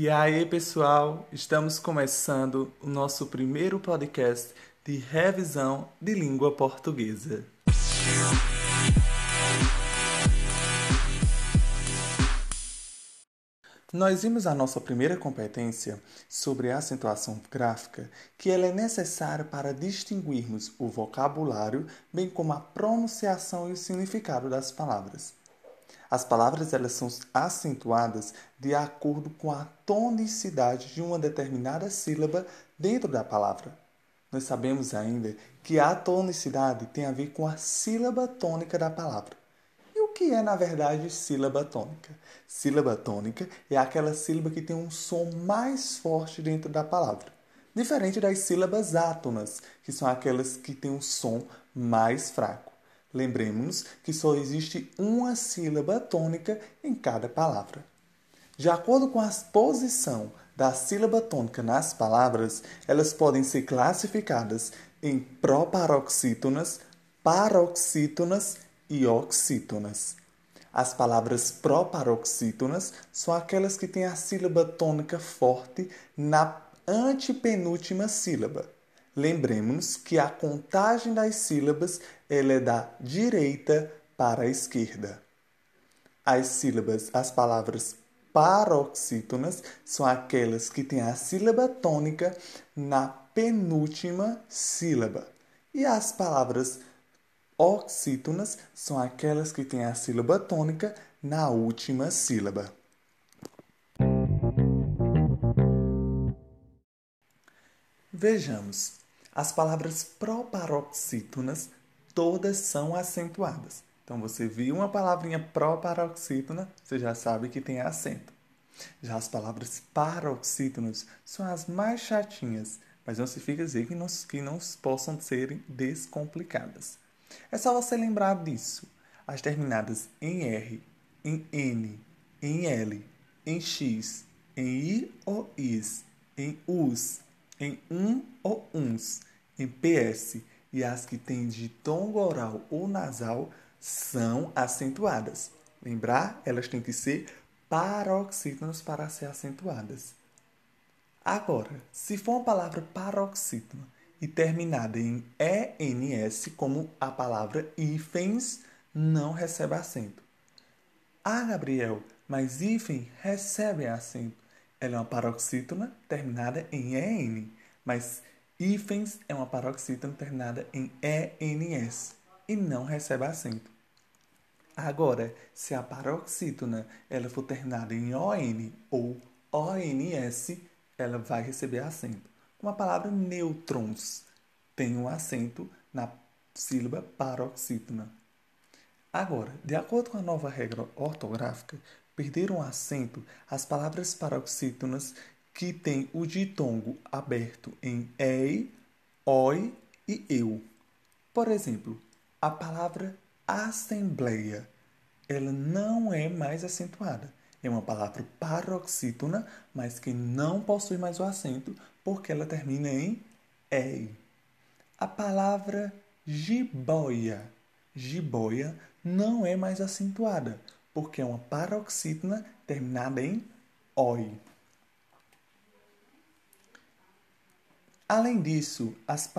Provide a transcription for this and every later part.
E aí, pessoal, estamos começando o nosso primeiro podcast de revisão de língua portuguesa. Nós vimos a nossa primeira competência sobre a acentuação gráfica, que ela é necessária para distinguirmos o vocabulário, bem como a pronunciação e o significado das palavras. As palavras elas são acentuadas de acordo com a tonicidade de uma determinada sílaba dentro da palavra. Nós sabemos ainda que a tonicidade tem a ver com a sílaba tônica da palavra. E o que é, na verdade, sílaba tônica? Sílaba tônica é aquela sílaba que tem um som mais forte dentro da palavra, diferente das sílabas átonas, que são aquelas que têm um som mais fraco. Lembremos que só existe uma sílaba tônica em cada palavra. De acordo com a posição da sílaba tônica nas palavras, elas podem ser classificadas em proparoxítonas, paroxítonas e oxítonas. As palavras proparoxítonas são aquelas que têm a sílaba tônica forte na antepenúltima sílaba. Lembremos que a contagem das sílabas ela é da direita para a esquerda. As sílabas, as palavras paroxítonas são aquelas que têm a sílaba tônica na penúltima sílaba. E as palavras oxítonas são aquelas que têm a sílaba tônica na última sílaba. Vejamos, as palavras proparoxítonas todas são acentuadas. Então você viu uma palavrinha proparoxítona, você já sabe que tem acento. Já as palavras paroxítonas são as mais chatinhas, mas não significa dizer que não, que não possam ser descomplicadas. É só você lembrar disso. As terminadas em R, em N, em L, em X, em I ou IS, em US, em um ou uns, em PS e as que têm de tom oral ou nasal são acentuadas. Lembrar, elas têm que ser paroxítonas para ser acentuadas. Agora, se for uma palavra paroxítona e terminada em ENS, como a palavra hífens, não recebe acento. Ah, Gabriel, mas hífen recebe acento. Ela é uma paroxítona terminada em EN, mas hífens é uma paroxítona terminada em ENS e não recebe acento. Agora, se a paroxítona ela for terminada em ON ou ONS, ela vai receber acento. Uma palavra nêutrons tem um acento na sílaba paroxítona. Agora, de acordo com a nova regra ortográfica, perderam acento as palavras paroxítonas que têm o ditongo aberto em ei, oi e eu. Por exemplo, a palavra assembleia, ela não é mais acentuada. É uma palavra paroxítona, mas que não possui mais o acento, porque ela termina em ei. A palavra jiboia, jiboia não é mais acentuada, porque é uma paroxítona terminada em oi. Além disso, as,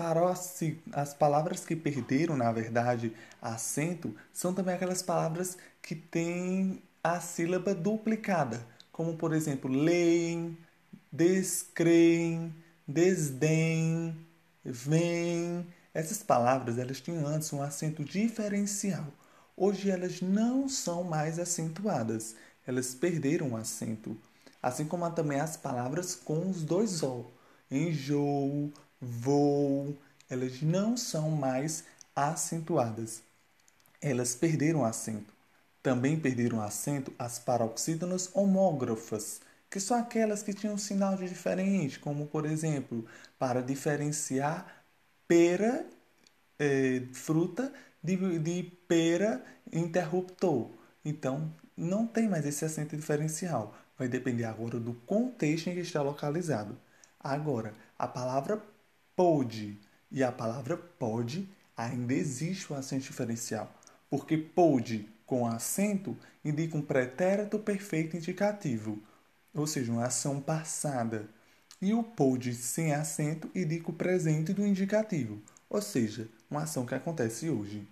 as palavras que perderam, na verdade, acento são também aquelas palavras que têm a sílaba duplicada, como por exemplo, leem, descreem, desdém, vem. Essas palavras elas tinham antes um acento diferencial. Hoje elas não são mais acentuadas, elas perderam o acento. Assim como também as palavras com os dois O enjoo, voo, elas não são mais acentuadas. Elas perderam acento. Também perderam acento as paroxítonas homógrafas, que são aquelas que tinham sinal de diferente, como por exemplo, para diferenciar pera, é, fruta, de, de pera interruptor. Então, não tem mais esse acento diferencial. Vai depender agora do contexto em que está localizado. Agora, a palavra pode e a palavra pode ainda existe o acento diferencial, porque pode com acento indica um pretérito perfeito indicativo. ou seja, uma ação passada. E o pôde sem acento indica o presente do indicativo, ou seja, uma ação que acontece hoje.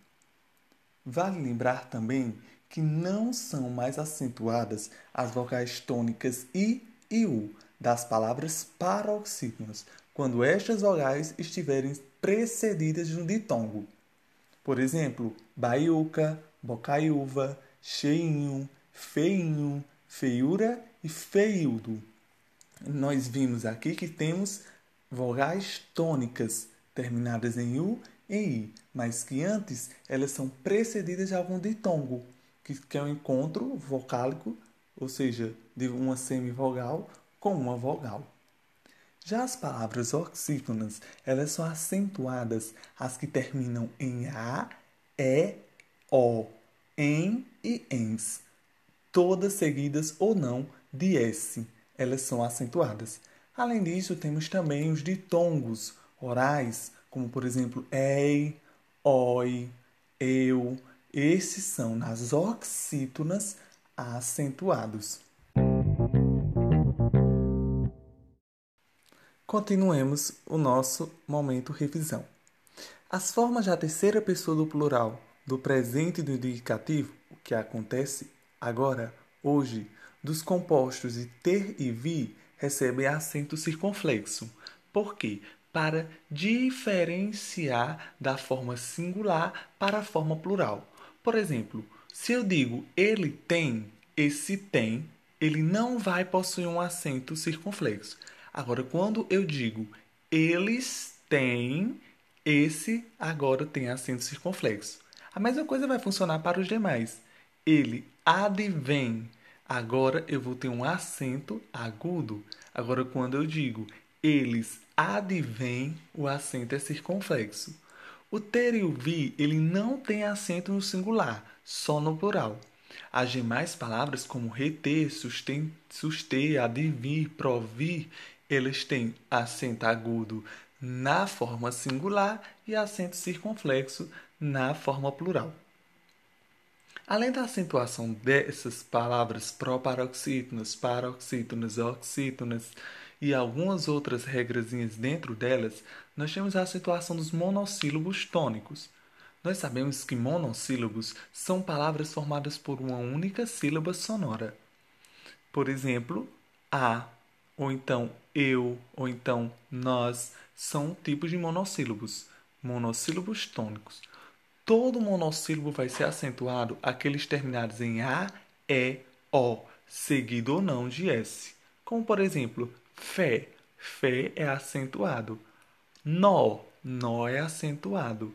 Vale lembrar também que não são mais acentuadas as vocais tônicas I e U das palavras paroxítonas, quando estas vogais estiverem precedidas de um ditongo. Por exemplo, baiuca, bocaiúva, cheinho, feinho, feiura e feildo. Nós vimos aqui que temos vogais tônicas terminadas em U I, mas que antes elas são precedidas de algum ditongo, que é um encontro vocálico, ou seja, de uma semivogal com uma vogal. Já as palavras oxítonas, elas são acentuadas as que terminam em A, E, O, em e ens, todas seguidas ou não de S. Elas são acentuadas. Além disso, temos também os ditongos orais, como por exemplo ei, oi, eu. Esses são nas oxítonas acentuados. Continuemos o nosso momento revisão. As formas da terceira pessoa do plural, do presente do indicativo, o que acontece agora, hoje, dos compostos de ter e vir, recebem acento circunflexo. Por quê? Para diferenciar da forma singular para a forma plural. Por exemplo, se eu digo ele tem, esse tem, ele não vai possuir um acento circunflexo. Agora, quando eu digo eles têm, esse agora tem acento circunflexo. A mesma coisa vai funcionar para os demais. Ele advém. Agora eu vou ter um acento agudo. Agora, quando eu digo eles advêm, o acento é circunflexo. O ter e o vir, ele não tem acento no singular, só no plural. As demais palavras, como reter, suster, suster, advir, provir, eles têm acento agudo na forma singular e acento circunflexo na forma plural. Além da acentuação dessas palavras proparoxítonas, paroxítonas, oxítonas e algumas outras regrazinhas dentro delas, nós temos a acentuação dos monossílabos tônicos. Nós sabemos que monossílabos são palavras formadas por uma única sílaba sonora. Por exemplo, a, ou então eu, ou então nós, são tipos de monossílabos, monossílabos tônicos. Todo monossílabo vai ser acentuado aqueles terminados em A, E, O, seguido ou não de S. Como por exemplo, fé, fé é acentuado. Nó, nó é acentuado.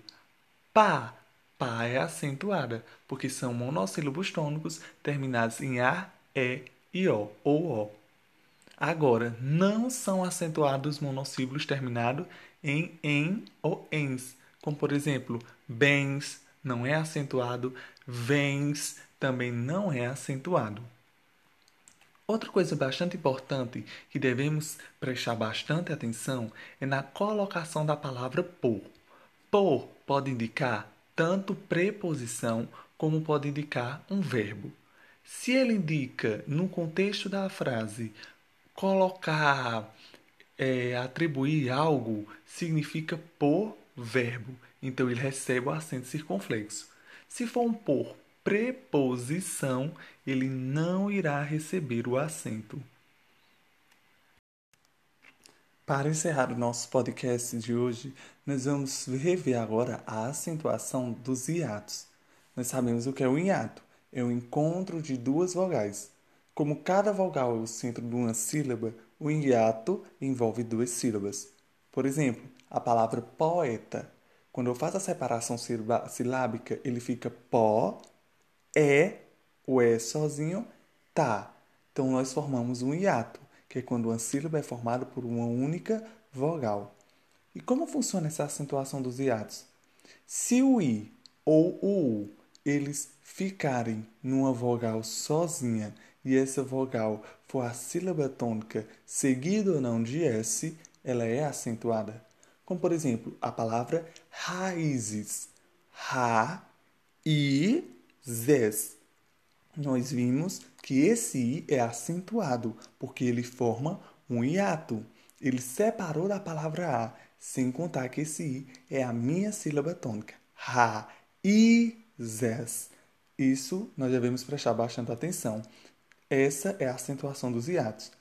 Pá, pá é acentuada, porque são monossílabos tônicos terminados em A, E e O ou O. Agora, não são acentuados monossílabos terminados em em ou ens, como por exemplo, bens não é acentuado, vens também não é acentuado. Outra coisa bastante importante que devemos prestar bastante atenção é na colocação da palavra por. Por pode indicar tanto preposição como pode indicar um verbo. Se ele indica no contexto da frase colocar, é, atribuir algo, significa por verbo. Então ele recebe o acento circunflexo. Se for um por preposição, ele não irá receber o acento. Para encerrar o nosso podcast de hoje, nós vamos rever agora a acentuação dos hiatos. Nós sabemos o que é o hiato. É o encontro de duas vogais. Como cada vogal é o centro de uma sílaba, o hiato envolve duas sílabas. Por exemplo, a palavra poeta. Quando eu faço a separação silábica, ele fica pó, é, o é sozinho, tá. Então nós formamos um hiato, que é quando uma sílaba é formada por uma única vogal. E como funciona essa acentuação dos hiatos? Se o i ou o u eles ficarem numa vogal sozinha e essa vogal for a sílaba tônica seguida ou não de S, ela é acentuada. Como, por exemplo, a palavra raízes. Ra, i, zes. nós vimos que esse i é acentuado, porque ele forma um hiato. Ele separou da palavra a, sem contar que esse i é a minha sílaba tônica. Ra, i, zes. Isso nós devemos prestar bastante atenção. Essa é a acentuação dos hiatos.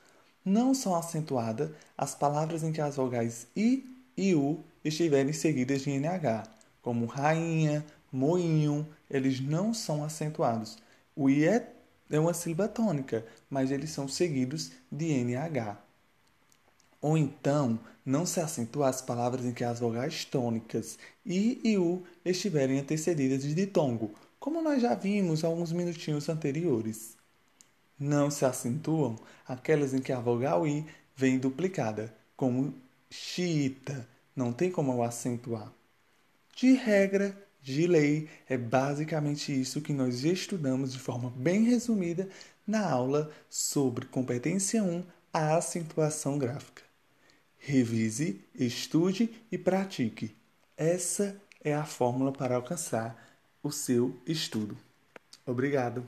Não são acentuadas as palavras em que as vogais i e u estiverem seguidas de NH, como rainha, moinho, eles não são acentuados. O I é, é uma sílaba tônica, mas eles são seguidos de NH. Ou então, não se acentua as palavras em que as vogais tônicas I e U estiverem antecedidas de ditongo, como nós já vimos alguns minutinhos anteriores. Não se acentuam aquelas em que a vogal I vem duplicada, como xiita, não tem como eu acentuar. De regra, de lei, é basicamente isso que nós estudamos de forma bem resumida na aula sobre competência 1, a acentuação gráfica. Revise, estude e pratique. Essa é a fórmula para alcançar o seu estudo. Obrigado.